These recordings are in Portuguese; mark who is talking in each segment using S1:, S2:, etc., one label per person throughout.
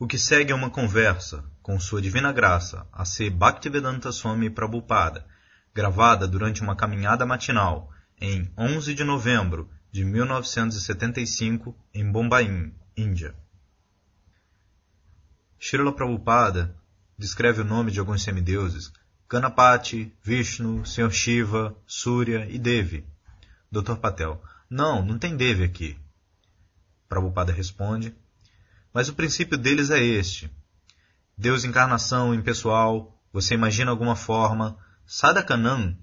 S1: O que segue é uma conversa com Sua Divina Graça, a ser Bhaktivedanta Swami Prabhupada, gravada durante uma caminhada matinal em 11 de novembro de 1975 em Bombaim, Índia. Srila Prabhupada descreve o nome de alguns semideuses Ganapati, Vishnu, Sr. Shiva, Surya e Devi. Dr. Patel. Não, não tem Devi aqui. Prabhupada responde. Mas o princípio deles é este. Deus encarnação impessoal, você imagina alguma forma, Sadakanam,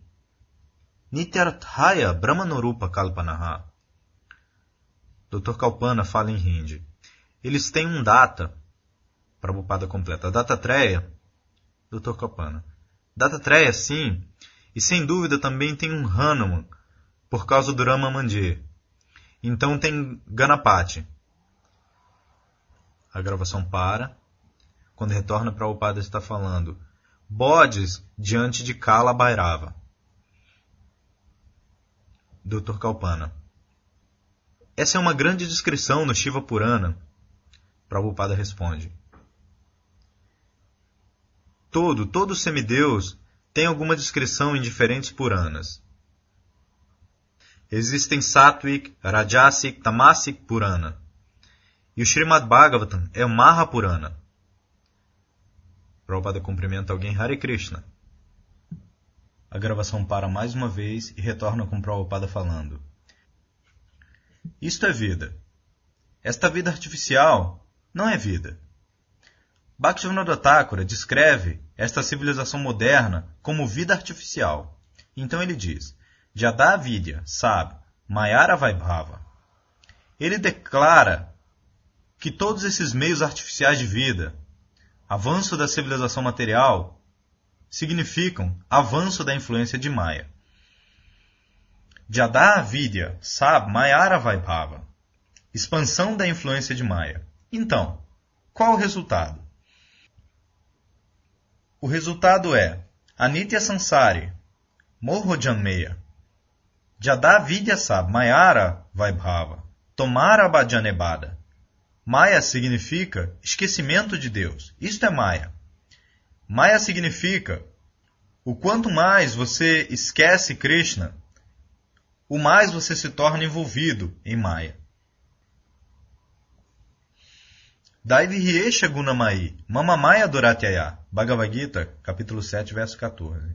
S1: Nityarthaya Brahmanorupa Kalpanaha. Dr. Kalpana fala em Hindi. Eles têm um data. Prabhupada completa. Data treia. Dr. Kalpana. Data treia, sim. E sem dúvida também tem um Hanuman, por causa do Rama Mandir. Então tem Ganapati. A gravação para. Quando retorna para padre está falando bodes diante de Kala Bairava. Dr. Kalpana. Essa é uma grande descrição no Shiva Purana. Prabhupada responde. Todo, todo semideus tem alguma descrição em diferentes Puranas. Existem Sattvic, Rajasic, Tamasic Purana. E o Srimad Bhagavatam é o Mahapurana. Prabhupada cumprimenta alguém Hare Krishna. A gravação para mais uma vez e retorna com Prabhupada falando. Isto é vida. Esta vida artificial não é vida. Bhaktivinoda Thakura descreve esta civilização moderna como vida artificial. Então ele diz, Jada Vidya, sabe, Mayara Vaibhava. Ele declara que todos esses meios artificiais de vida, avanço da civilização material, significam avanço da influência de Maya. Jada Vidya, Sab Mayara Vaibhava, expansão da influência de Maya. Então, qual o resultado? O resultado é Anitya Sansari, Morrojanmeya, Jada Vidya Sab Mayara Vaibhava, Tomara Bhajanebada, Maya significa esquecimento de Deus. Isto é Maya. Maya significa o quanto mais você esquece Krishna, o mais você se torna envolvido em Maya. Daivihyesha Gunamai, Mamamaya Duratyaya, Bhagavad Gita, capítulo 7, verso 14.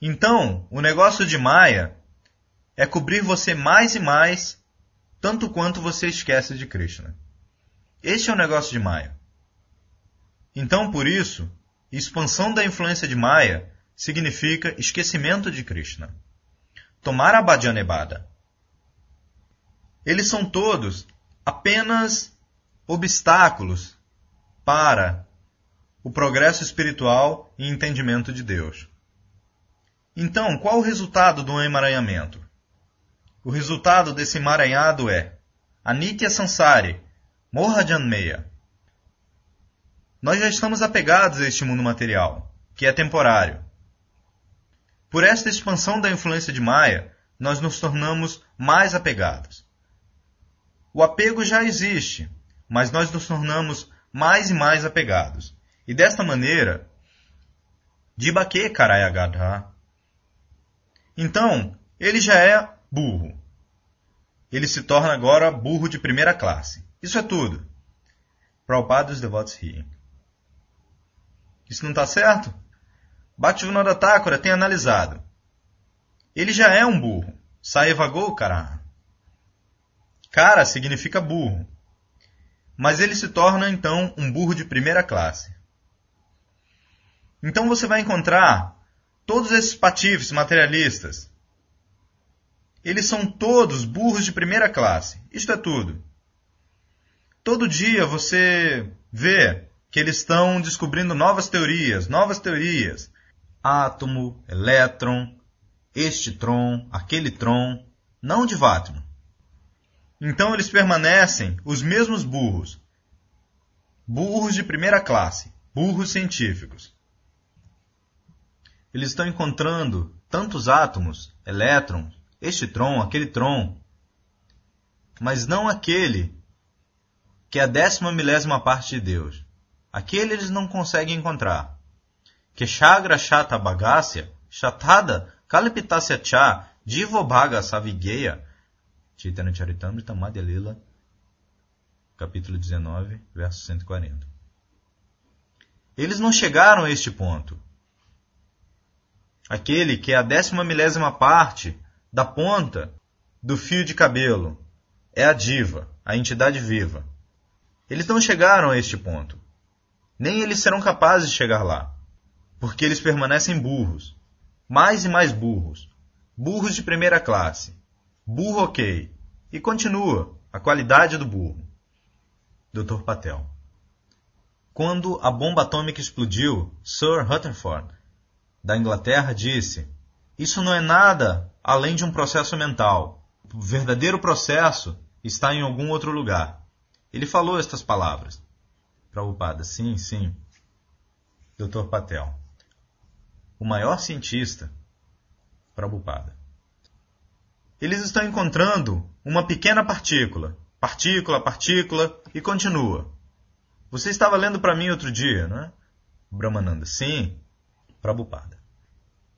S1: Então, o negócio de Maya é cobrir você mais e mais, tanto quanto você esquece de Krishna. Este é o negócio de Maya. Então, por isso, expansão da influência de Maya significa esquecimento de Krishna. Tomar a Bhajanebada. Eles são todos apenas obstáculos para o progresso espiritual e entendimento de Deus. Então, qual o resultado do emaranhamento? O resultado desse emaranhado é Anitya Sansari, Morra Janmeya. Nós já estamos apegados a este mundo material, que é temporário. Por esta expansão da influência de Maya, nós nos tornamos mais apegados. O apego já existe, mas nós nos tornamos mais e mais apegados. E desta maneira, Dibake Karayagadha. Então, ele já é burro. Ele se torna agora burro de primeira classe. Isso é tudo. Prabhupada e os devotos riem. Isso não está certo? Bhaktivinoda Thakura tem analisado. Ele já é um burro. Saevagou cara. Cara significa burro. Mas ele se torna então um burro de primeira classe. Então você vai encontrar todos esses patifes materialistas. Eles são todos burros de primeira classe. Isto é tudo. Todo dia você vê que eles estão descobrindo novas teorias, novas teorias. Átomo, elétron, este tron, aquele tron, não de Vátman. Então eles permanecem os mesmos burros. Burros de primeira classe, burros científicos. Eles estão encontrando tantos átomos, elétrons, este tron, aquele tron, mas não aquele que é a décima milésima parte de Deus. Aquele eles não conseguem encontrar. Que Shagra Shata Bagácia, Shatada Kalipitasya Cha, Divobhaga Savigeya, Chaitanya Charitamrita Madhya Lila, capítulo 19, verso 140. Eles não chegaram a este ponto. Aquele que é a décima milésima parte da ponta do fio de cabelo é a diva, a entidade viva. Eles não chegaram a este ponto. Nem eles serão capazes de chegar lá, porque eles permanecem burros, mais e mais burros, burros de primeira classe, burro ok, e continua a qualidade do burro. Dr. Patel. Quando a bomba atômica explodiu, Sir Rutherford, da Inglaterra, disse: Isso não é nada além de um processo mental. O verdadeiro processo está em algum outro lugar. Ele falou estas palavras. Prabhupada, sim, sim. Dr. Patel. O maior cientista. Prabhupada. Eles estão encontrando uma pequena partícula. Partícula, partícula, e continua. Você estava lendo para mim outro dia, não é? Brahmananda. Sim. Prabhupada.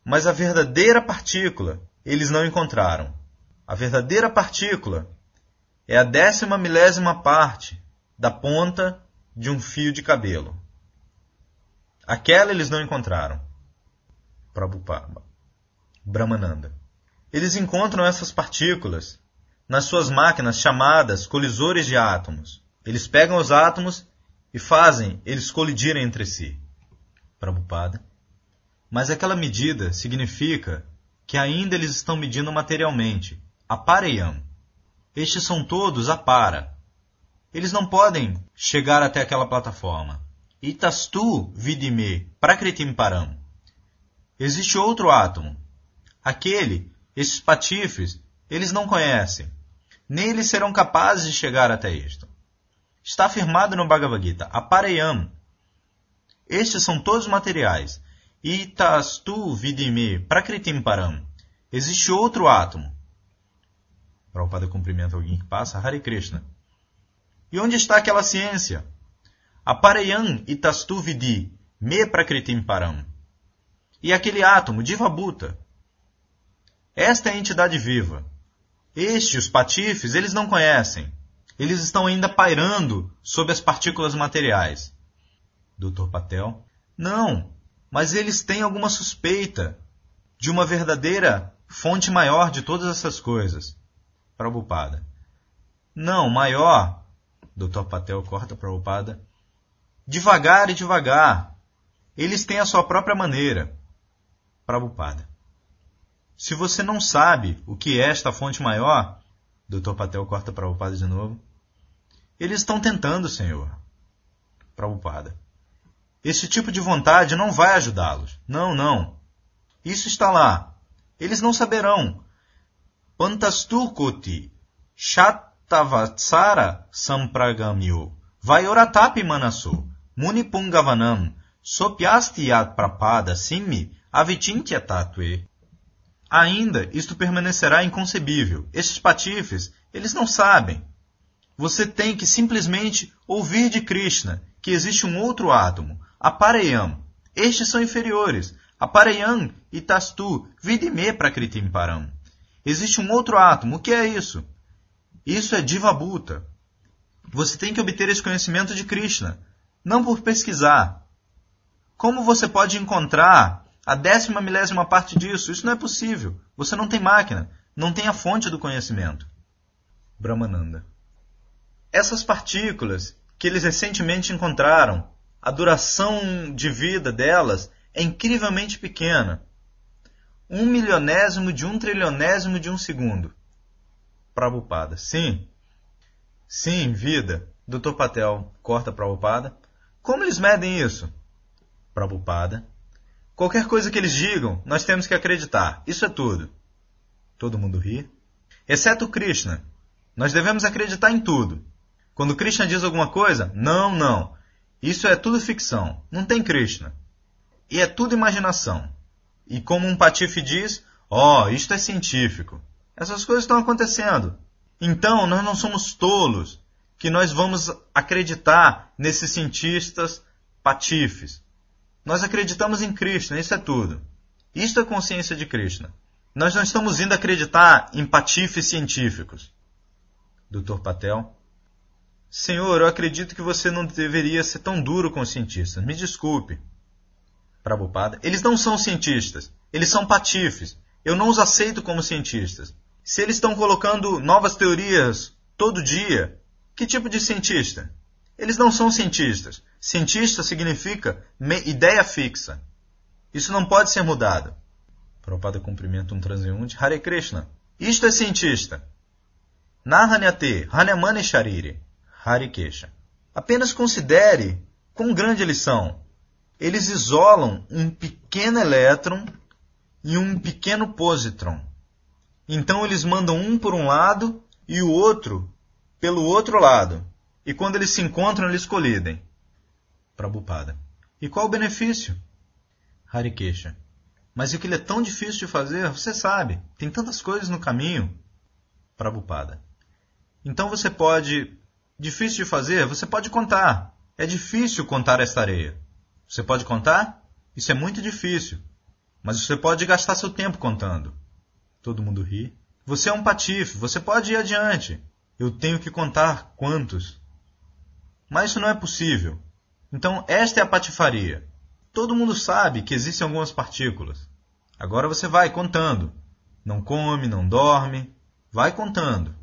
S1: Mas a verdadeira partícula eles não encontraram. A verdadeira partícula é a décima milésima parte da ponta de um fio de cabelo. Aquela eles não encontraram. Prabhupada. Brahmananda. Eles encontram essas partículas nas suas máquinas chamadas colisores de átomos. Eles pegam os átomos e fazem eles colidirem entre si. Prabhupada. Mas aquela medida significa que ainda eles estão medindo materialmente, apareyam. Estes são todos a para. Eles não podem chegar até aquela plataforma. Itastu vidime prakritim param. Existe outro átomo. Aquele, esses patifes, eles não conhecem. Nem eles serão capazes de chegar até isto. Está afirmado no Bhagavad Gita, apareyam. Estes são todos materiais. Itastu vidime prakritim param. Existe outro átomo. Prabhupada cumprimenta alguém que passa, Hare Krishna. E onde está aquela ciência? Apareyam itastu vidi, me prakritim param. E aquele átomo, Divabuta. Esta é a entidade viva. Este, os patifes, eles não conhecem. Eles estão ainda pairando sobre as partículas materiais. Dr. Patel. Não, mas eles têm alguma suspeita de uma verdadeira fonte maior de todas essas coisas. Prabhupada. Não, maior. Dr. Patel corta Prabhupada. Devagar e devagar. Eles têm a sua própria maneira. Prabhupada. Se você não sabe o que é esta fonte maior, Dr. Patel corta Prabhupada de novo. Eles estão tentando, Senhor. Prabhupada. Esse tipo de vontade não vai ajudá-los. Não, não. Isso está lá. Eles não saberão. Pantasturkoti Shatavatsara Sampragamyo Vayoratapi Manaso Munipungavanam Sopyastiat Prapada Simi Avitintya Tatue Ainda isto permanecerá inconcebível. Estes patifes, eles não sabem. Você tem que simplesmente ouvir de Krishna que existe um outro átomo, Apareyam. Estes são inferiores. Apareyam e Tastu, Vidime Prakritim Param. Existe um outro átomo. O que é isso? Isso é Divabuta. Você tem que obter esse conhecimento de Krishna, não por pesquisar. Como você pode encontrar a décima milésima parte disso? Isso não é possível. Você não tem máquina, não tem a fonte do conhecimento. Brahmananda. Essas partículas que eles recentemente encontraram, a duração de vida delas é incrivelmente pequena um milionésimo de um trilionésimo de um segundo. Prabhupada. Sim. Sim, vida. Dr. Patel corta Prabhupada. Como eles medem isso? Prabhupada. Qualquer coisa que eles digam, nós temos que acreditar. Isso é tudo. Todo mundo ri. Exceto Krishna. Nós devemos acreditar em tudo. Quando Krishna diz alguma coisa, não, não. Isso é tudo ficção. Não tem Krishna. E é tudo imaginação. E como um patife diz, ó, oh, isto é científico. Essas coisas estão acontecendo. Então, nós não somos tolos que nós vamos acreditar nesses cientistas patifes. Nós acreditamos em Krishna, isso é tudo. Isto é consciência de Krishna. Nós não estamos indo acreditar em patifes científicos. Dr. Patel. Senhor, eu acredito que você não deveria ser tão duro com os cientistas. Me desculpe. Prabhupada. Eles não são cientistas. Eles são patifes. Eu não os aceito como cientistas. Se eles estão colocando novas teorias todo dia, que tipo de cientista? Eles não são cientistas. Cientista significa ideia fixa. Isso não pode ser mudado. Prabhupada cumprimenta um transeunte. Hare Krishna. Isto é cientista. Nahanyate, Hanyamane Shariri. Hare Kesha. Apenas considere quão grande são. Eles isolam um pequeno elétron e um pequeno positron. Então eles mandam um por um lado e o outro pelo outro lado. E quando eles se encontram, eles colidem. Prabhupada. E qual o benefício? Harikesha. Mas aquilo é tão difícil de fazer, você sabe. Tem tantas coisas no caminho. Prabhupada. Então você pode. Difícil de fazer? Você pode contar. É difícil contar esta areia. Você pode contar? Isso é muito difícil. Mas você pode gastar seu tempo contando. Todo mundo ri. Você é um patife, você pode ir adiante. Eu tenho que contar quantos. Mas isso não é possível. Então, esta é a patifaria. Todo mundo sabe que existem algumas partículas. Agora você vai contando. Não come, não dorme. Vai contando.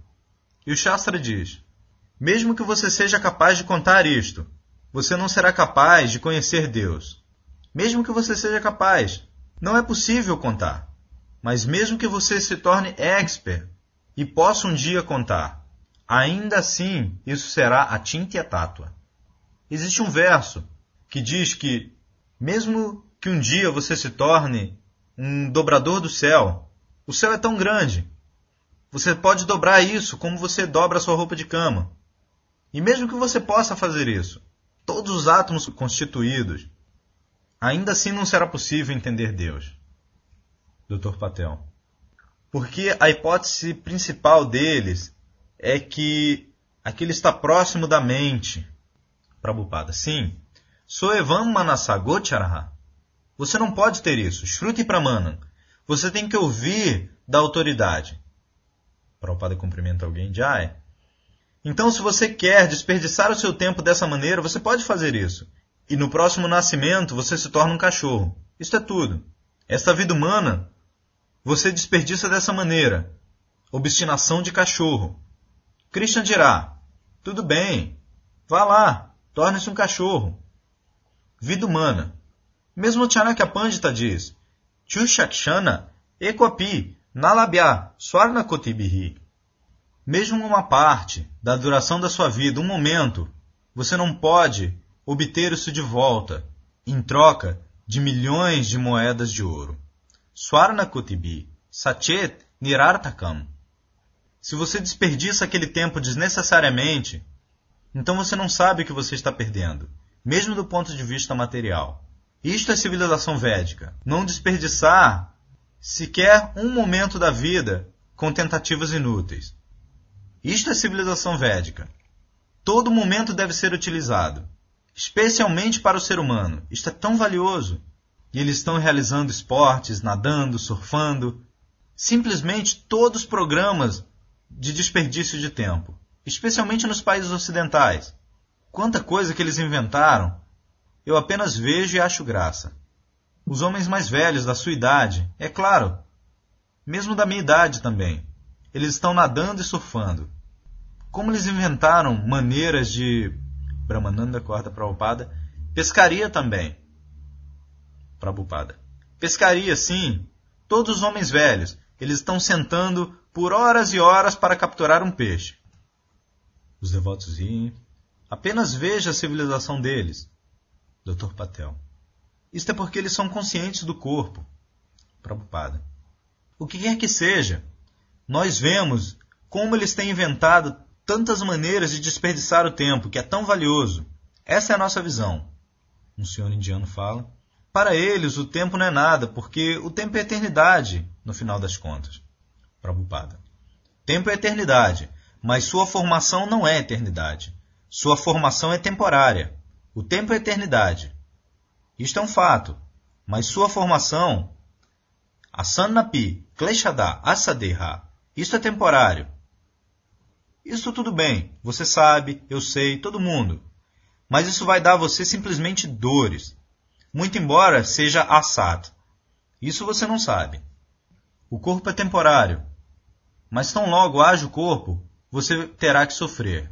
S1: E o Shastra diz: mesmo que você seja capaz de contar isto, você não será capaz de conhecer Deus. Mesmo que você seja capaz, não é possível contar. Mas mesmo que você se torne expert e possa um dia contar, ainda assim isso será a tinta e a tátua. Existe um verso que diz que, mesmo que um dia você se torne um dobrador do céu, o céu é tão grande você pode dobrar isso como você dobra a sua roupa de cama. E mesmo que você possa fazer isso, todos os átomos constituídos, ainda assim não será possível entender Deus. Dr. Patel. Porque a hipótese principal deles é que aquilo está próximo da mente. Prabhupada. Sim. Soevam manasagocharaha. Você não pode ter isso. Shruti pramanam. Você tem que ouvir da autoridade. Prabhupada cumprimenta alguém, Jai. Então, se você quer desperdiçar o seu tempo dessa maneira, você pode fazer isso. E no próximo nascimento, você se torna um cachorro. Isto é tudo. Esta vida humana, você desperdiça dessa maneira. Obstinação de cachorro. Krishna dirá: tudo bem, vá lá, torne-se um cachorro. Vida humana. Mesmo Chanakya Pandita diz: Chushakshana ekwapi Nalabhya Swarna Kotibihi. Mesmo uma parte da duração da sua vida, um momento, você não pode obter isso de volta em troca de milhões de moedas de ouro. Swarna Kotibi, Sachet Nirartakam. Se você desperdiça aquele tempo desnecessariamente, então você não sabe o que você está perdendo, mesmo do ponto de vista material. Isto é civilização védica. Não desperdiçar sequer um momento da vida com tentativas inúteis. Isto é civilização védica. Todo momento deve ser utilizado, especialmente para o ser humano. Isto é tão valioso. E eles estão realizando esportes, nadando, surfando. Simplesmente todos os programas de desperdício de tempo, especialmente nos países ocidentais. Quanta coisa que eles inventaram, eu apenas vejo e acho graça. Os homens mais velhos da sua idade, é claro, mesmo da minha idade também, eles estão nadando e surfando. Como eles inventaram maneiras de. Brahmananda corta Prabhupada. Pescaria também. Prabhupada. Pescaria, sim. Todos os homens velhos, eles estão sentando por horas e horas para capturar um peixe. Os devotos riem. Apenas veja a civilização deles. Dr. Patel. Isto é porque eles são conscientes do corpo. Prabhupada. O que quer que seja, nós vemos como eles têm inventado tantas maneiras de desperdiçar o tempo, que é tão valioso. Essa é a nossa visão. Um senhor indiano fala. Para eles, o tempo não é nada, porque o tempo é eternidade, no final das contas. Prabhupada. Tempo é eternidade. mas sua formação não é eternidade. Sua formação é temporária. O tempo é eternidade. Isto é um fato, mas sua formação, asannapi, kleshada, asadeha, isto é temporário. Isso tudo bem, você sabe, eu sei, todo mundo. Mas isso vai dar a você simplesmente dores. Muito embora seja assad. Isso você não sabe. O corpo é temporário. Mas tão logo haja o corpo, você terá que sofrer.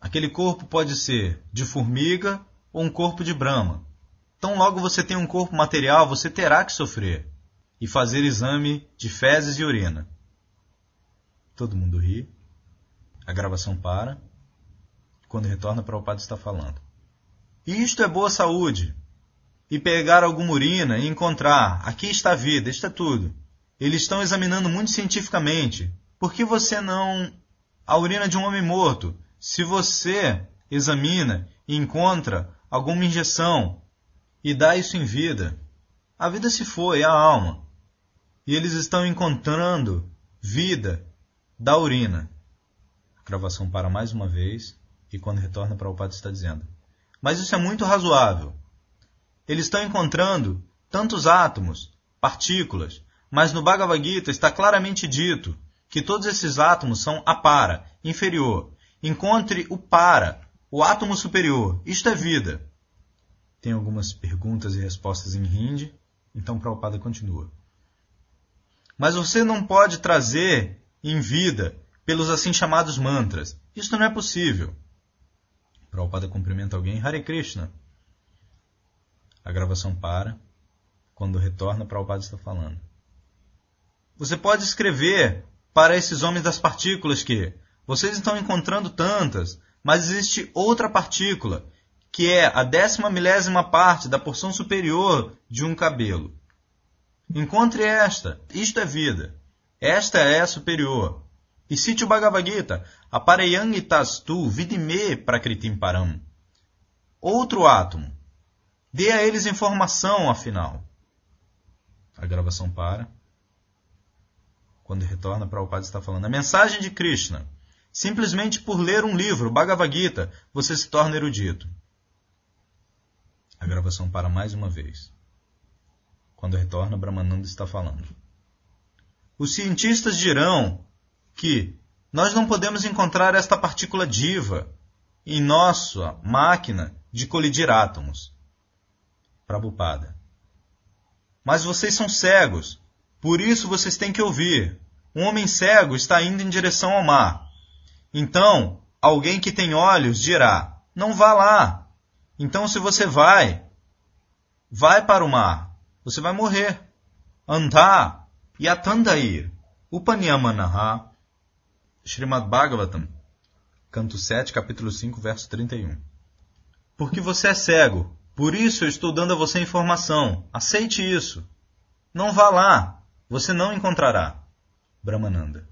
S1: Aquele corpo pode ser de formiga ou um corpo de brama. Tão logo você tem um corpo material, você terá que sofrer e fazer exame de fezes e urina. Todo mundo ri. A gravação para. Quando retorna o padre está falando. Isto é boa saúde. E pegar alguma urina e encontrar, aqui está a vida, isto é tudo. Eles estão examinando muito cientificamente. Por que você não. A urina de um homem morto. Se você examina e encontra alguma injeção e dá isso em vida, a vida se foi, a alma. E eles estão encontrando vida da urina. A gravação para mais uma vez e quando retorna para o padre está dizendo: Mas isso é muito razoável. Eles estão encontrando tantos átomos, partículas, mas no Bhagavad Gita está claramente dito que todos esses átomos são apara, inferior. Encontre o para, o átomo superior. Isto é vida. Tem algumas perguntas e respostas em hindi, então Prabhupada continua. Mas você não pode trazer em vida pelos assim chamados mantras. Isto não é possível. Prabhupada cumprimenta alguém, Hare Krishna. A gravação para. Quando retorna, Prabhupada está falando. Você pode escrever para esses homens das partículas que vocês estão encontrando tantas, mas existe outra partícula, que é a décima milésima parte da porção superior de um cabelo. Encontre esta, isto é vida. Esta é a superior. E cite o Bhagavad Gita, apareyang tastu vidime prakritim param. Outro átomo. Dê a eles informação, afinal. A gravação para. Quando retorna, padre está falando. A mensagem de Krishna. Simplesmente por ler um livro, Bhagavad Gita, você se torna erudito. A gravação para mais uma vez. Quando retorna, Brahmananda está falando. Os cientistas dirão que nós não podemos encontrar esta partícula diva em nossa máquina de colidir átomos. Prabhupada. Mas vocês são cegos, por isso vocês têm que ouvir. Um homem cego está indo em direção ao mar. Então, alguém que tem olhos dirá: Não vá lá. Então, se você vai, vai para o mar, você vai morrer. Andha yatandair upanyamanaha Srimad Bhagavatam, canto 7, capítulo 5, verso 31. Porque você é cego, por isso eu estou dando a você informação. Aceite isso. Não vá lá, você não encontrará. Brahmananda.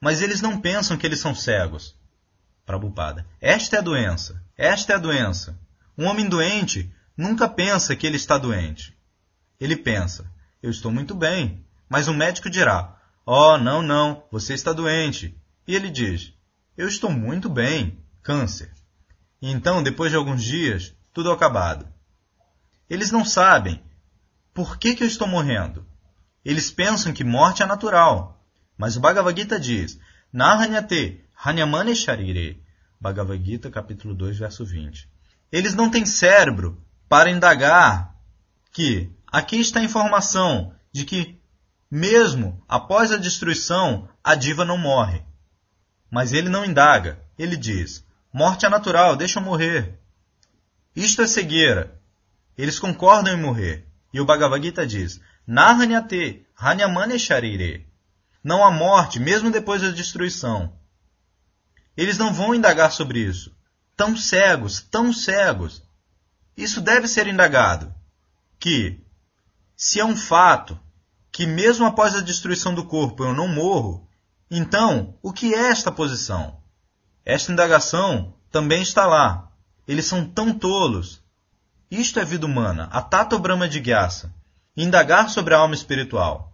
S1: Mas eles não pensam que eles são cegos. Prabhupada. Esta é a doença. Esta é a doença. Um homem doente nunca pensa que ele está doente. Ele pensa, eu estou muito bem. Mas o médico dirá, oh, não, não, você está doente. E ele diz, eu estou muito bem, câncer. E então, depois de alguns dias, tudo acabado. Eles não sabem por que, que eu estou morrendo. Eles pensam que morte é natural. Mas o Bhagavad Gita diz, Nahanyate hanyamane sharire. Bhagavad Gita, capítulo 2, verso 20. Eles não têm cérebro para indagar que aqui está a informação de que, mesmo após a destruição, a diva não morre. Mas ele não indaga. Ele diz: Morte é natural, deixa eu morrer. Isto é cegueira. Eles concordam em morrer. E o Bhagavad Gita diz: Nahanyate hanyamane sharire. Não há morte, mesmo depois da destruição. Eles não vão indagar sobre isso. Tão cegos, tão cegos. Isso deve ser indagado. Que, se é um fato que mesmo após a destruição do corpo eu não morro, então o que é esta posição? Esta indagação também está lá. Eles são tão tolos. Isto é vida humana, a Tato Brahma de Gyasa. Indagar sobre a alma espiritual.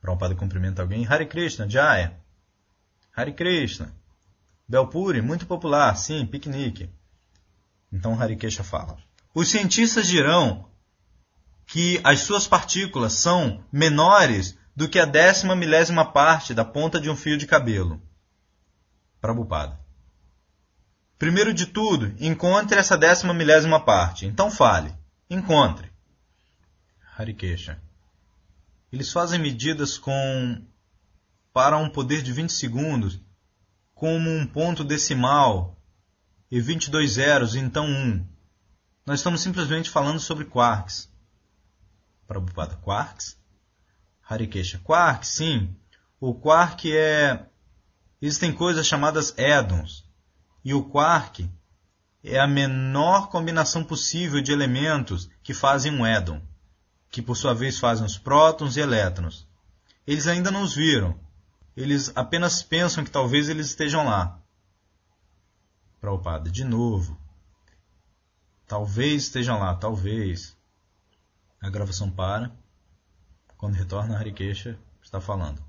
S1: Prabhupada cumprimenta alguém. Hare Krishna, Jaya. Hare Krishna. Belpuri, muito popular, sim, piquenique. Então Harikesha fala. Os cientistas dirão que as suas partículas são menores do que a décima milésima parte da ponta de um fio de cabelo. Prabhupada. Primeiro de tudo, encontre essa décima milésima parte. Então fale. Encontre. Harikesha. Eles fazem medidas com para um poder de 20 segundos como um ponto decimal e 22 zeros, então 1. Nós estamos simplesmente falando sobre quarks. Prabhupada, quarks? Harikesha, quark, sim. O quark é... Existem coisas chamadas édons. E o quark é a menor combinação possível de elementos que fazem um édon, que por sua vez fazem os prótons e elétrons. Eles ainda não os viram. Eles apenas pensam que talvez eles estejam lá. Prabhupada, de novo. Talvez estejam lá, talvez. A gravação para. Quando retorna, Harikesha está falando.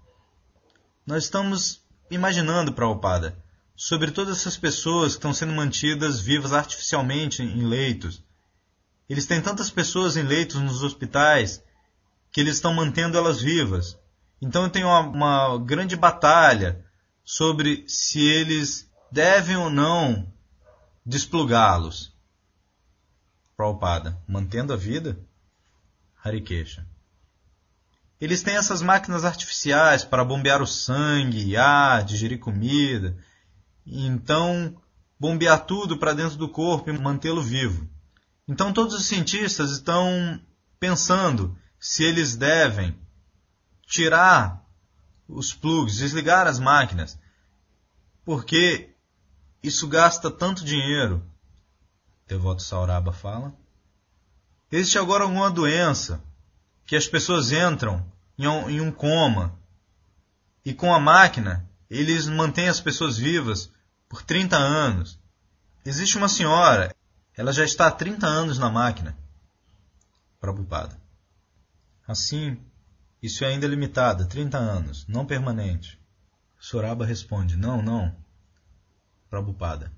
S1: Nós estamos imaginando, Prabhupada, sobre todas essas pessoas que estão sendo mantidas vivas artificialmente em leitos. Eles têm tantas pessoas em leitos nos hospitais que eles estão mantendo elas vivas. Então eu tenho uma, uma grande batalha sobre se eles devem ou não desplugá-los. Prabhupada, mantendo a vida? Harikesha. Eles têm essas máquinas artificiais para bombear o sangue, ar, digerir comida, então bombear tudo para dentro do corpo e mantê-lo vivo. Então todos os cientistas estão pensando se eles devem tirar os plugs, desligar as máquinas, porque isso gasta tanto dinheiro. Devoto Sauraba fala. Existe agora alguma doença que as pessoas entram em um, coma e com a máquina eles mantêm as pessoas vivas por 30 anos. Existe uma senhora, ela já está há 30 anos na máquina. Prabhupada. Assim, isso é ainda limitado, 30 anos, não permanente. Soraba responde: Não, não. Prabhupada.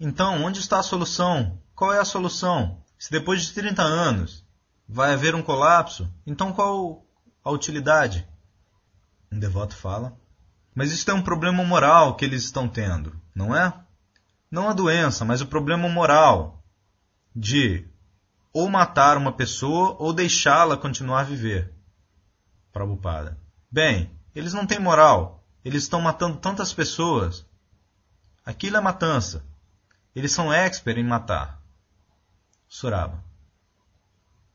S1: Então, onde está a solução? Qual é a solução? Se depois de 30 anos vai haver um colapso, então qual a utilidade? Um devoto fala. Mas isso é um problema moral que eles estão tendo, não é? Não a doença, mas o problema moral de ou matar uma pessoa ou deixá-la continuar a viver. Prabhupada. Bem, eles não têm moral. Eles estão matando tantas pessoas. Aquilo é matança. Eles são expert em matar. Suraba.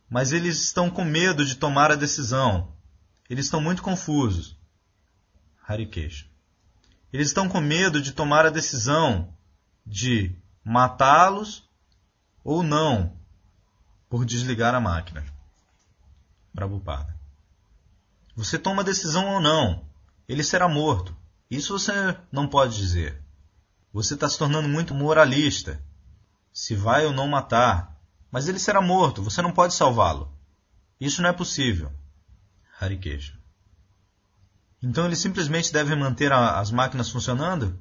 S1: Mas eles estão com medo de tomar a decisão. Eles estão muito confusos. Harikesha. Eles estão com medo de tomar a decisão de matá-los ou não por desligar a máquina. Prabhupada. Você toma a decisão ou não. Ele será morto. Isso você não pode dizer. Você está se tornando muito moralista. Se vai ou não matar. Mas ele será morto. Você não pode salvá-lo. Isso não é possível. Harikesha. Então eles simplesmente devem manter a, as máquinas funcionando?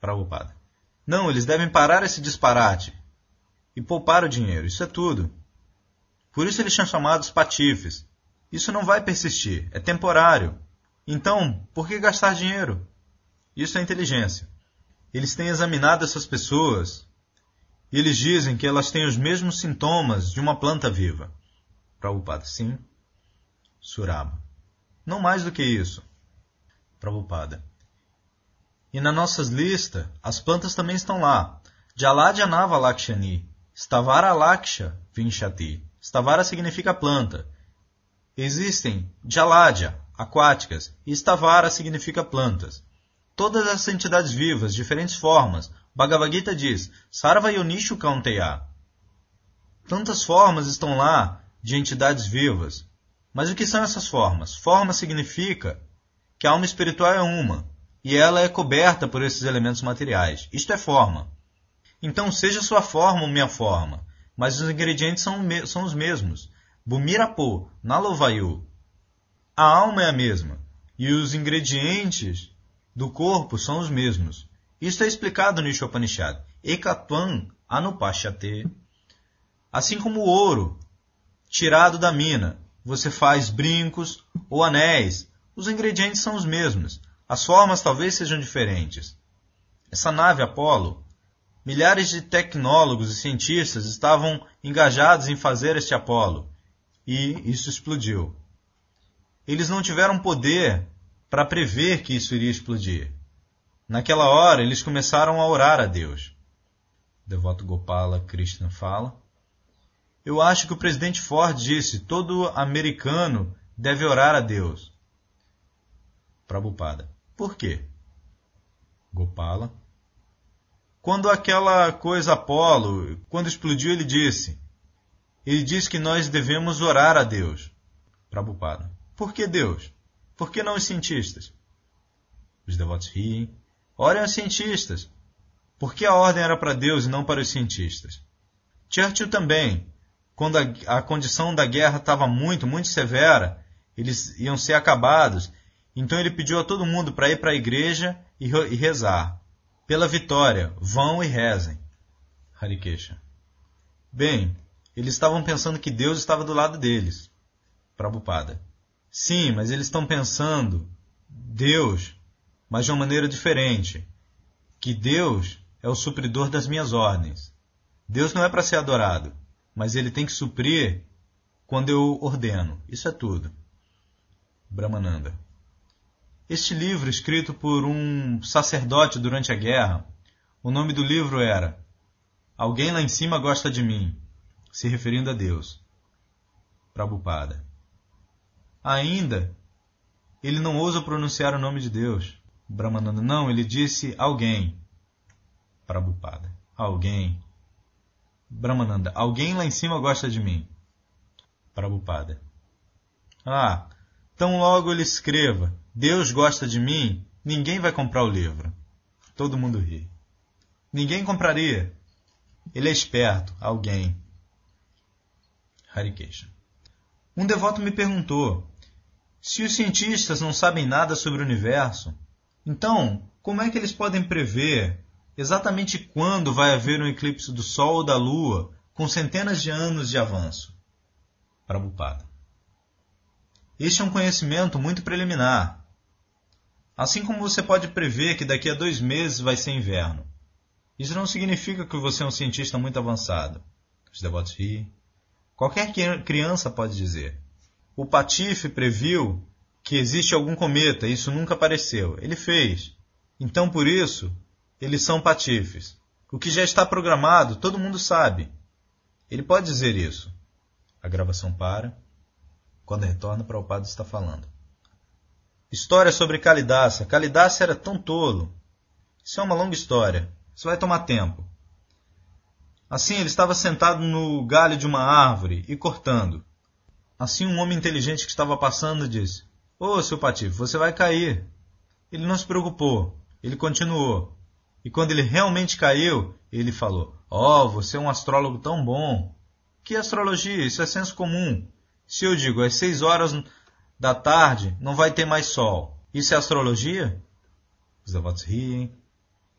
S1: Prabhupada. Não, eles devem parar esse disparate e poupar o dinheiro. Isso é tudo. Por isso eles são chamados patifes. Isso não vai persistir, é temporário. Então, por que gastar dinheiro? Isso é inteligência. Eles têm examinado essas pessoas eles dizem que elas têm os mesmos sintomas de uma planta viva. Prabhupada, sim. Suraba. Não mais do que isso. Prabhupada. E na nossa lista, as plantas também estão lá. Jaladyanava Lakshani. Stavara Laksha Vinshati. Stavara significa planta. Existem Jaladya, aquáticas, e Stavara significa plantas. Todas as entidades vivas, diferentes formas, Bhagavad Gita diz, Sarva Yonishu Kaunteya. Tantas formas estão lá de entidades vivas. Mas o que são essas formas? Forma significa que a alma espiritual é uma, e ela é coberta por esses elementos materiais. Isto é forma. Então, seja sua forma ou minha forma, mas os ingredientes são, são os mesmos. Bumirapo, Nalovayu. A alma é a mesma e os ingredientes do corpo são os mesmos. Isto é explicado no Ishopanishad. Ekatvam anupashyate. Assim como o ouro tirado da mina, você faz brincos ou anéis. Os ingredientes são os mesmos. As formas talvez sejam diferentes. Essa nave Apollo, milhares de tecnólogos e cientistas estavam engajados em fazer este Apollo, e isso explodiu. Eles não tiveram poder para prever que isso iria explodir. Naquela hora, eles começaram a orar a Deus. Devoto Gopala Krishna fala. Eu acho que o presidente Ford disse: todo americano deve orar a Deus. Prabhupada. Por quê? Gopala. Quando aquela coisa Apolo, quando explodiu, ele disse: Ele disse que nós devemos orar a Deus. Prabhupada. Por que Deus? Por que não os cientistas? Os devotos riem. Orem aos cientistas. Por que a ordem era para Deus e não para os cientistas? Churchill também, quando a, a condição da guerra estava muito, muito severa, eles iam ser acabados, então ele pediu a todo mundo para ir para a igreja e, e rezar. Pela vitória, vão e rezem. Harikesha. Bem, eles estavam pensando que Deus estava do lado deles. Prabhupada. Sim, mas eles estão pensando Deus, mas de uma maneira diferente. Que Deus é o supridor das minhas ordens. Deus não é para ser adorado, mas ele tem que suprir quando eu ordeno. Isso é tudo. Brahmananda. Este livro, escrito por um sacerdote durante a guerra, o nome do livro era Alguém lá em cima gosta de mim, se referindo a Deus. Prabhupada. Ainda, ele não ousa pronunciar o nome de Deus. Brahmananda, não, ele disse alguém. Prabhupada, alguém. Brahmananda, alguém lá em cima gosta de mim. Prabhupada. Ah, tão logo ele escreva, Deus gosta de mim, ninguém vai comprar o livro. Todo mundo ri. Ninguém compraria. Ele é esperto, alguém. Harikesha. Um devoto me perguntou: se os cientistas não sabem nada sobre o universo, então como é que eles podem prever exatamente quando vai haver um eclipse do Sol ou da Lua com centenas de anos de avanço? Prabhupada. Este é um conhecimento muito preliminar. Assim como você pode prever que daqui a dois meses vai ser inverno. Isso não significa que você é um cientista muito avançado. Os devotos riem. Qualquer criança pode dizer. O Patife previu que existe algum cometa, isso nunca apareceu. Ele fez. Então, por isso, eles são patifes. O que já está programado, todo mundo sabe. Ele pode dizer isso. A gravação para. Quando retorna, para o padre está falando. História sobre Kalidácia. Kalidácia era tão tolo. Isso é uma longa história. Isso vai tomar tempo. Assim ele estava sentado no galho de uma árvore e cortando. Assim um homem inteligente que estava passando disse: Ô, oh, seu Patife, você vai cair. Ele não se preocupou. Ele continuou. E quando ele realmente caiu, ele falou: Oh, você é um astrólogo tão bom. Que astrologia? Isso é senso comum. Se eu digo às seis horas da tarde não vai ter mais sol, isso é astrologia? Os devotos riem.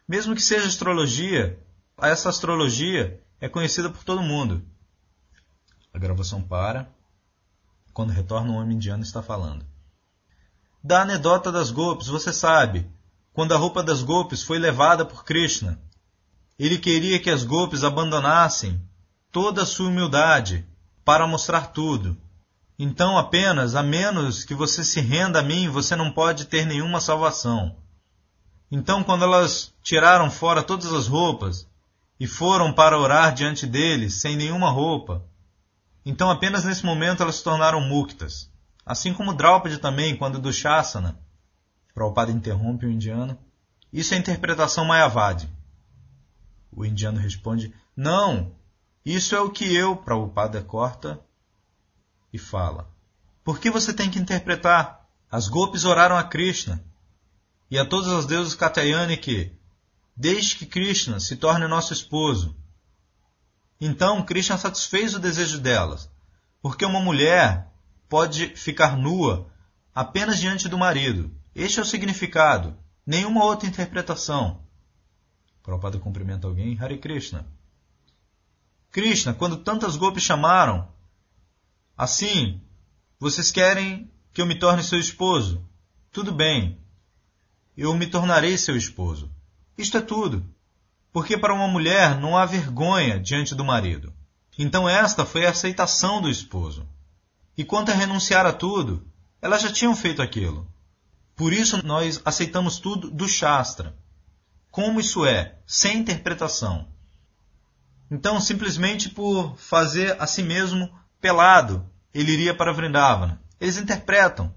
S1: Mesmo que seja astrologia, essa astrologia é conhecida por todo mundo. A gravação para. Quando retorna, um homem indiano está falando. Da anedota das golpes, você sabe, quando a roupa das golpes foi levada por Krishna, ele queria que as golpes abandonassem toda a sua humildade para mostrar tudo. Então, apenas, a menos que você se renda a mim, você não pode ter nenhuma salvação. Então, quando elas tiraram fora todas as roupas e foram para orar diante deles sem nenhuma roupa. Então apenas nesse momento elas se tornaram muktas. Assim como Draupadi também, quando do Shasana. Prabhupada interrompe o indiano. Isso é interpretação Mayavadi. O indiano responde, não, isso é o que eu, Prabhupada corta e fala. Por que você tem que interpretar? As golpes oraram a Krishna e a todos os deuses Katyayani que, desde que Krishna se torne nosso esposo. Então Krishna satisfez o desejo delas, porque uma mulher pode ficar nua apenas diante do marido. Este é o significado, nenhuma outra interpretação. Prabhupada cumprimenta alguém. Hare Krishna. Krishna, quando tantas golpes chamaram, assim, vocês querem que eu me torne seu esposo? Tudo bem. Eu me tornarei seu esposo. Isto é tudo. Porque para uma mulher não há vergonha diante do marido. Então esta foi a aceitação do esposo. E quanto a renunciar a tudo, elas já tinham feito aquilo. Por isso nós aceitamos tudo do Shastra. Como isso é? Sem interpretação. Então, simplesmente por fazer a si mesmo pelado, ele iria para Vrindavana. Eles interpretam.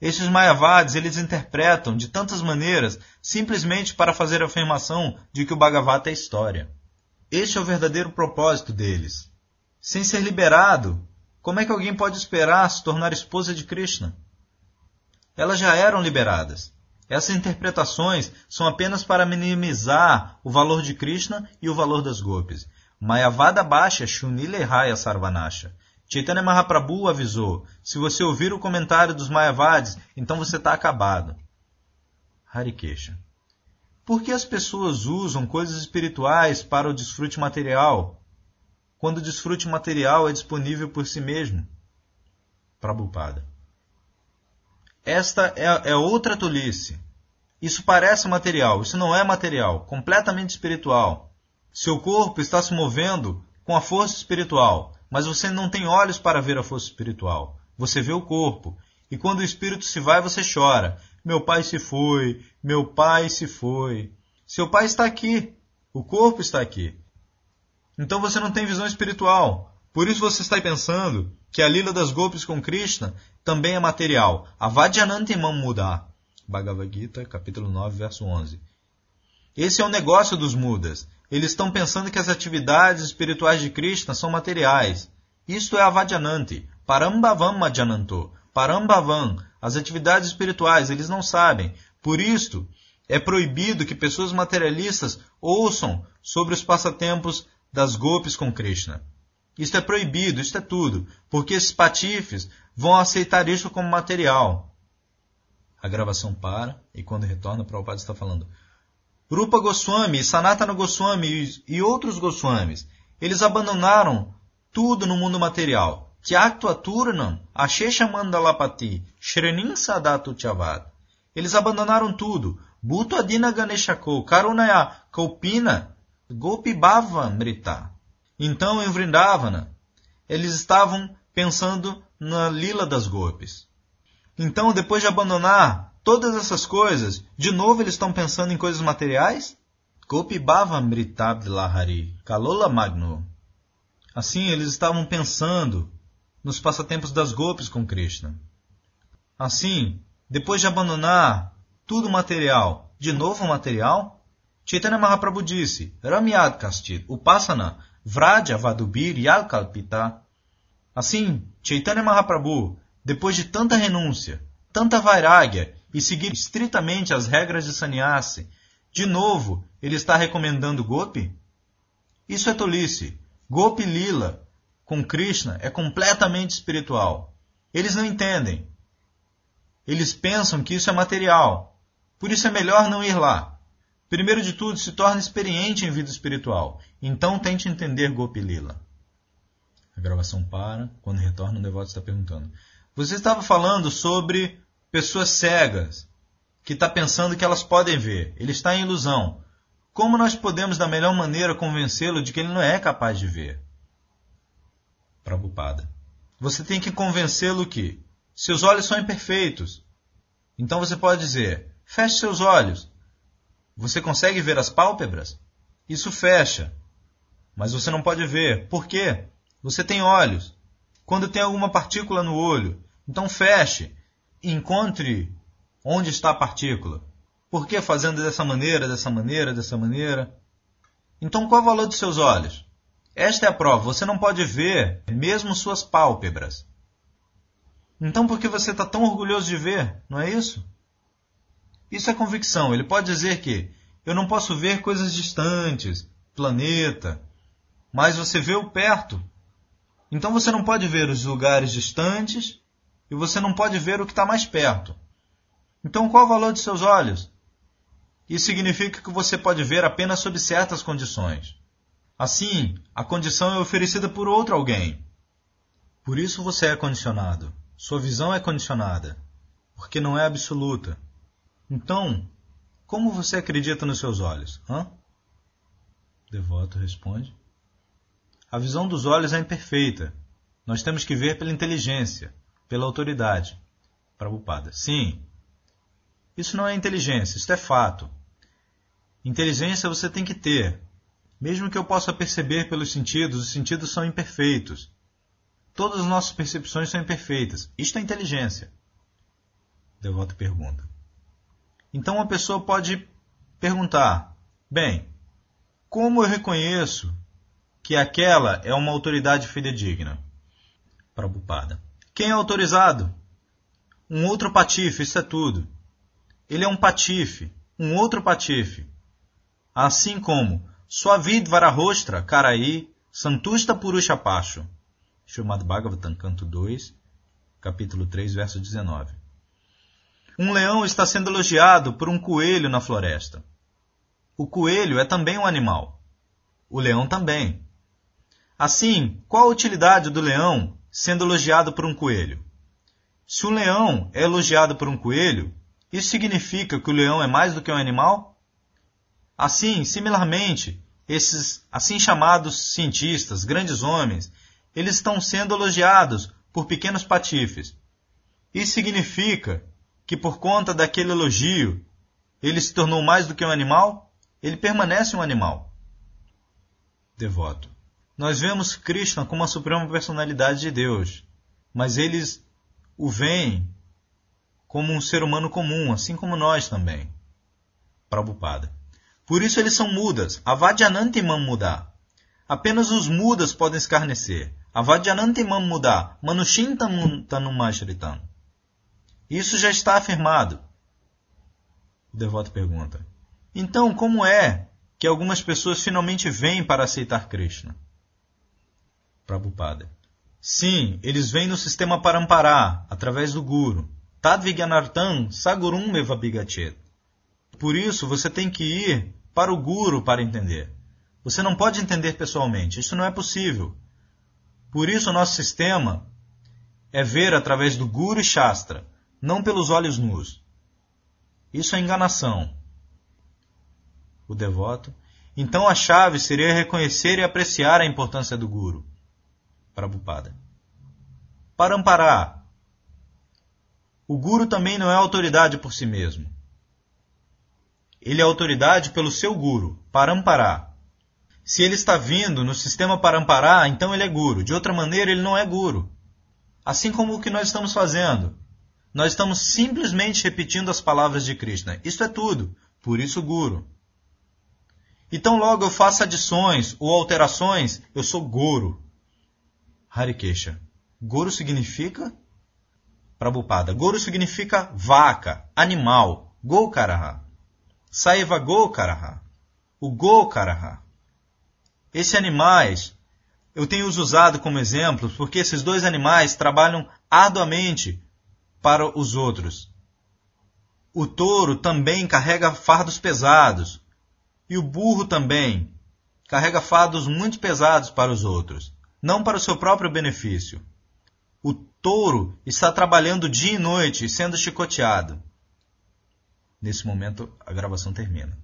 S1: Estes Mayavadis, eles interpretam de tantas maneiras, simplesmente para fazer a afirmação de que o Bhagavata é história. Este é o verdadeiro propósito deles. Sem ser liberado, como é que alguém pode esperar se tornar esposa de Krishna? Elas já eram liberadas. Essas interpretações são apenas para minimizar o valor de Krishna e o valor das gopis. Mayavada Baixa Shunilehaya Sarvanasha. Chaitanya Mahaprabhu avisou: se você ouvir o comentário dos Mayavadis, então você está acabado. Harikesha. Por que as pessoas usam coisas espirituais para o desfrute material, quando o desfrute material é disponível por si mesmo? Prabhupada. Esta é, é outra tolice. Isso parece material, isso não é material, completamente espiritual. Seu corpo está se movendo com a força espiritual, mas você não tem olhos para ver a força espiritual. Você vê o corpo. E quando o espírito se vai, você chora. Meu pai se foi, meu pai se foi. Seu pai está aqui, o corpo está aqui. Então você não tem visão espiritual. Por isso você está pensando que a lila das golpes com Krishna também é material. Avadyanantimam mudar. Bhagavad Gita, capítulo 9, verso 11. Esse é o negócio dos mudas. Eles estão pensando que as atividades espirituais de Krishna são materiais. Isto é Avadyananti. Parambavam Madhyananto. Parambavam. As atividades espirituais, eles não sabem. Por isto, é proibido que pessoas materialistas ouçam sobre os passatempos das golpes com Krishna. Isto é proibido, isto é tudo, porque esses patifes vão aceitar isso como material. A gravação para e quando retorna, o Prabhupada está falando. Rupa Goswami, Sanatana Goswami e outros Goswamis, eles abandonaram tudo no mundo material. Tyaktu Aturnam, Ashesha Mandalapati, Shrenin Sadatu Chavad. Eles abandonaram tudo. Bhuto Adina Ganeshako, Karunaya Kaupina, Gopibhava Mrita. Então, em Vrindavana, eles estavam pensando na lila das golpes. Então, depois de abandonar todas essas coisas, de novo eles estão pensando em coisas materiais? Gopibhava Mritabdlahari, Kalola Magno. Assim, eles estavam pensando nos passatempos das golpes com Krishna. Assim, depois de abandonar tudo material, de novo material, Chaitanya Mahaprabhu disse, Ramyad Kastit, Upasana, Vraja Vadubir Yalkalpita. Assim, Chaitanya Mahaprabhu, depois de tanta renúncia, tanta vairagya e seguir estritamente as regras de sannyasi, de novo ele está recomendando Gopi? Isso é tolice. Gopi Lila com Krishna é completamente espiritual. Eles não entendem. Eles pensam que isso é material. Por isso é melhor não ir lá. Primeiro de tudo, se torne experiente em vida espiritual. Então tente entender Gopi Lila. A gravação para. Quando retorna, o devoto está perguntando. Você estava falando sobre pessoas cegas, que está pensando que elas podem ver. Ele está em ilusão. Como nós podemos, da melhor maneira, convencê-lo de que ele não é capaz de ver? Prabhupada. Você tem que convencê-lo que seus olhos são imperfeitos. Então você pode dizer: feche seus olhos, você consegue ver as pálpebras? Isso fecha. Mas você não pode ver. Por quê? Você tem olhos. Quando tem alguma partícula no olho, então feche encontre onde está a partícula. Por que fazendo dessa maneira, dessa maneira, dessa maneira? Então qual é o valor dos seus olhos? Esta é a prova. Você não pode ver mesmo suas pálpebras. Então por que você está tão orgulhoso de ver? Não é isso? Isso é convicção. Ele pode dizer que eu não posso ver coisas distantes, planeta, mas você vê o perto. Então você não pode ver os lugares distantes e você não pode ver o que está mais perto. Então qual o valor de seus olhos? Isso significa que você pode ver apenas sob certas condições. Assim, a condição é oferecida por outro alguém. Por isso você é condicionado. Sua visão é condicionada, porque não é absoluta. Então, como você acredita nos seus olhos? Hã? Devoto responde. A visão dos olhos é imperfeita. Nós temos que ver pela inteligência, pela autoridade. Prabhupada. Sim. Isso não é inteligência, isso é fato. Inteligência você tem que ter. Mesmo que eu possa perceber pelos sentidos, os sentidos são imperfeitos. Todas as nossas percepções são imperfeitas. Isto é inteligência. Devoto pergunta. Então uma pessoa pode perguntar: bem, como eu reconheço que aquela é uma autoridade fidedigna? Prabhupada. Quem é autorizado? Um outro patife, isso é tudo. Ele é um patife, um outro patife. Assim como Swavid Varahostra Karai Santusta Purusha Pacho. Chamado Bhagavatam, canto 2, capítulo 3, verso 19. Um leão está sendo elogiado por um coelho na floresta. O coelho é também um animal. O leão também. Assim, qual a utilidade do leão sendo elogiado por um coelho? Se um leão é elogiado por um coelho, isso significa que o leão é mais do que um animal? Assim, similarmente, esses assim chamados cientistas, grandes homens, eles estão sendo elogiados por pequenos patifes. Isso significa que por conta daquele elogio, ele se tornou mais do que um animal? Ele permanece um animal. Devoto. Nós vemos Krishna como a suprema personalidade de Deus, mas eles o veem como um ser humano comum, assim como nós também. Prabhupada. Por isso eles são mudas. Avadyanantimam mudar. Apenas os mudas podem escarnecer. Avadyanantimam mudar. Manushintamuntanumashritam. Isso já está afirmado. O devoto pergunta. Então, como é que algumas pessoas finalmente vêm para aceitar Krishna? Prabhupada. Sim, eles vêm no sistema Parampará, através do Guru. Tadvigyanartam Sagurum Mevabigachet. Por isso, você tem que ir para o Guru para entender. Você não pode entender pessoalmente, isso não é possível. Por isso, o nosso sistema é ver através do Guru e Shastra, não pelos olhos nus. Isso é enganação. O devoto. Então a chave seria reconhecer e apreciar a importância do Guru. Prabhupada. Parampará. O Guru também não é autoridade por si mesmo. Ele é autoridade pelo seu Guru, Parampará. Se ele está vindo no sistema Parampará, então ele é Guru. De outra maneira, ele não é Guru. Assim como o que nós estamos fazendo. Nós estamos simplesmente repetindo as palavras de Krishna. Isso é tudo. Por isso, Guru. Então, logo eu faço adições ou alterações, eu sou Guru. Harikesha. Goro significa Prabhupada. Goro significa vaca, animal. Gokaraha. Saiva Gokaraha. O Gokaraha. Esses animais eu tenho os usado como exemplos porque esses dois animais trabalham arduamente para os outros. O touro também carrega fardos pesados e o burro também carrega fardos muito pesados para os outros não para o seu próprio benefício. O touro está trabalhando dia e noite, sendo chicoteado. Nesse momento, a gravação termina.